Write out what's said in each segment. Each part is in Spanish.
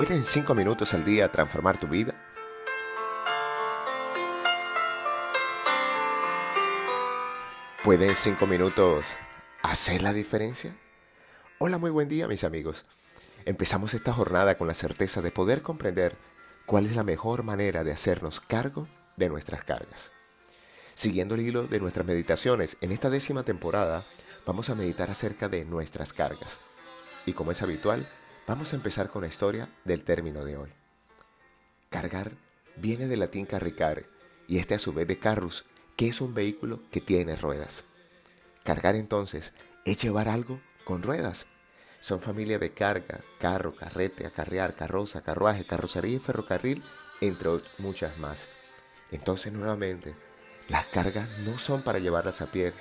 ¿Puede en 5 minutos al día transformar tu vida? ¿Puede en 5 minutos hacer la diferencia? Hola, muy buen día mis amigos. Empezamos esta jornada con la certeza de poder comprender cuál es la mejor manera de hacernos cargo de nuestras cargas. Siguiendo el hilo de nuestras meditaciones, en esta décima temporada vamos a meditar acerca de nuestras cargas. Y como es habitual, Vamos a empezar con la historia del término de hoy. Cargar viene del latín carricare y este a su vez de carrus, que es un vehículo que tiene ruedas. Cargar entonces es llevar algo con ruedas. Son familia de carga, carro, carrete, acarrear, carroza, carruaje, carrocería y ferrocarril, entre muchas más. Entonces nuevamente, las cargas no son para llevarlas a pie,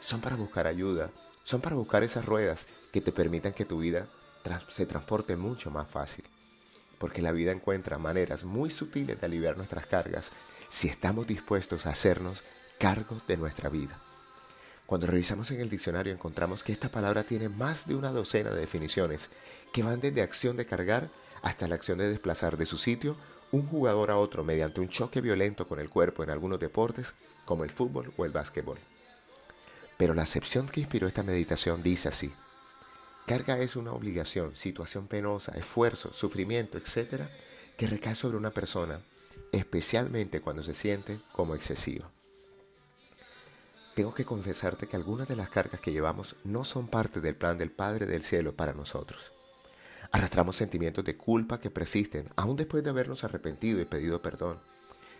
son para buscar ayuda, son para buscar esas ruedas que te permitan que tu vida se transporte mucho más fácil. Porque la vida encuentra maneras muy sutiles de aliviar nuestras cargas si estamos dispuestos a hacernos cargo de nuestra vida. Cuando revisamos en el diccionario encontramos que esta palabra tiene más de una docena de definiciones que van desde acción de cargar hasta la acción de desplazar de su sitio un jugador a otro mediante un choque violento con el cuerpo en algunos deportes como el fútbol o el básquetbol. Pero la acepción que inspiró esta meditación dice así, Carga es una obligación, situación penosa, esfuerzo, sufrimiento, etc., que recae sobre una persona, especialmente cuando se siente como excesiva. Tengo que confesarte que algunas de las cargas que llevamos no son parte del plan del Padre del Cielo para nosotros. Arrastramos sentimientos de culpa que persisten aún después de habernos arrepentido y pedido perdón.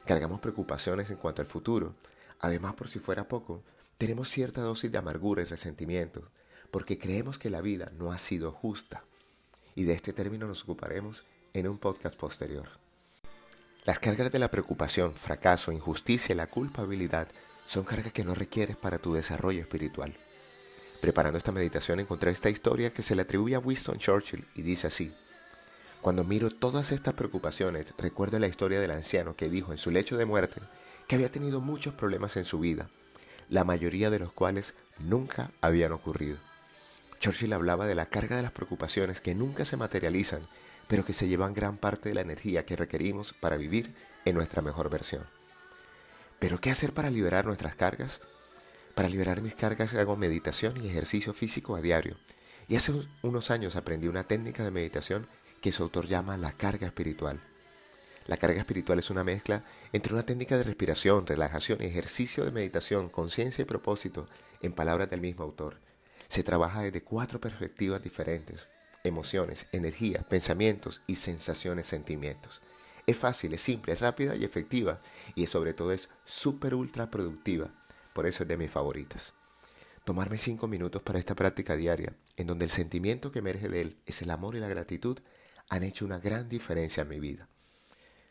Cargamos preocupaciones en cuanto al futuro. Además, por si fuera poco, tenemos cierta dosis de amargura y resentimiento porque creemos que la vida no ha sido justa. Y de este término nos ocuparemos en un podcast posterior. Las cargas de la preocupación, fracaso, injusticia y la culpabilidad son cargas que no requieres para tu desarrollo espiritual. Preparando esta meditación encontré esta historia que se le atribuye a Winston Churchill y dice así. Cuando miro todas estas preocupaciones, recuerdo la historia del anciano que dijo en su lecho de muerte que había tenido muchos problemas en su vida, la mayoría de los cuales nunca habían ocurrido. Churchill hablaba de la carga de las preocupaciones que nunca se materializan, pero que se llevan gran parte de la energía que requerimos para vivir en nuestra mejor versión. ¿Pero qué hacer para liberar nuestras cargas? Para liberar mis cargas hago meditación y ejercicio físico a diario. Y hace unos años aprendí una técnica de meditación que su autor llama la carga espiritual. La carga espiritual es una mezcla entre una técnica de respiración, relajación ejercicio de meditación, conciencia y propósito, en palabras del mismo autor se trabaja desde cuatro perspectivas diferentes, emociones, energía, pensamientos y sensaciones, sentimientos. Es fácil, es simple, es rápida y efectiva y sobre todo es súper ultra productiva, por eso es de mis favoritas. Tomarme cinco minutos para esta práctica diaria, en donde el sentimiento que emerge de él es el amor y la gratitud, han hecho una gran diferencia en mi vida.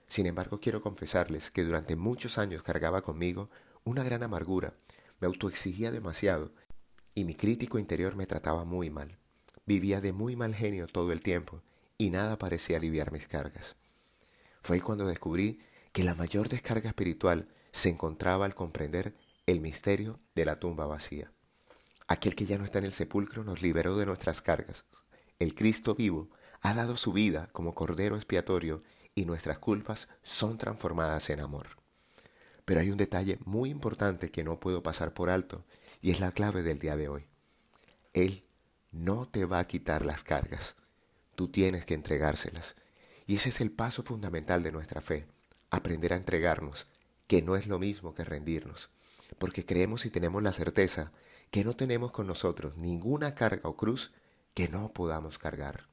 Sin embargo, quiero confesarles que durante muchos años cargaba conmigo una gran amargura, me autoexigía demasiado y mi crítico interior me trataba muy mal. Vivía de muy mal genio todo el tiempo y nada parecía aliviar mis cargas. Fue cuando descubrí que la mayor descarga espiritual se encontraba al comprender el misterio de la tumba vacía. Aquel que ya no está en el sepulcro nos liberó de nuestras cargas. El Cristo vivo ha dado su vida como cordero expiatorio y nuestras culpas son transformadas en amor. Pero hay un detalle muy importante que no puedo pasar por alto y es la clave del día de hoy. Él no te va a quitar las cargas, tú tienes que entregárselas. Y ese es el paso fundamental de nuestra fe, aprender a entregarnos, que no es lo mismo que rendirnos, porque creemos y tenemos la certeza que no tenemos con nosotros ninguna carga o cruz que no podamos cargar.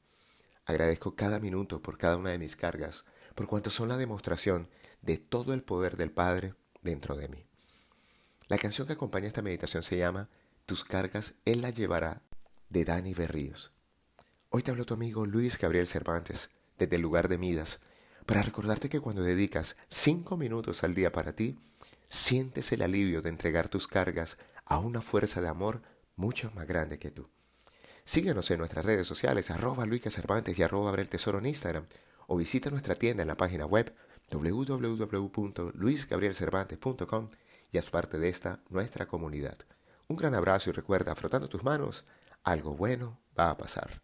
Agradezco cada minuto por cada una de mis cargas, por cuanto son la demostración de todo el poder del Padre dentro de mí. La canción que acompaña esta meditación se llama Tus cargas Él las llevará de Dani Berríos. Hoy te habló tu amigo Luis Gabriel Cervantes desde el lugar de Midas para recordarte que cuando dedicas cinco minutos al día para ti, sientes el alivio de entregar tus cargas a una fuerza de amor mucho más grande que tú. Síguenos en nuestras redes sociales, arroba Luis Cervantes y arroba Abre el Tesoro en Instagram, o visita nuestra tienda en la página web www.luisgabrielcervantes.com y haz parte de esta nuestra comunidad. Un gran abrazo y recuerda, frotando tus manos, algo bueno va a pasar.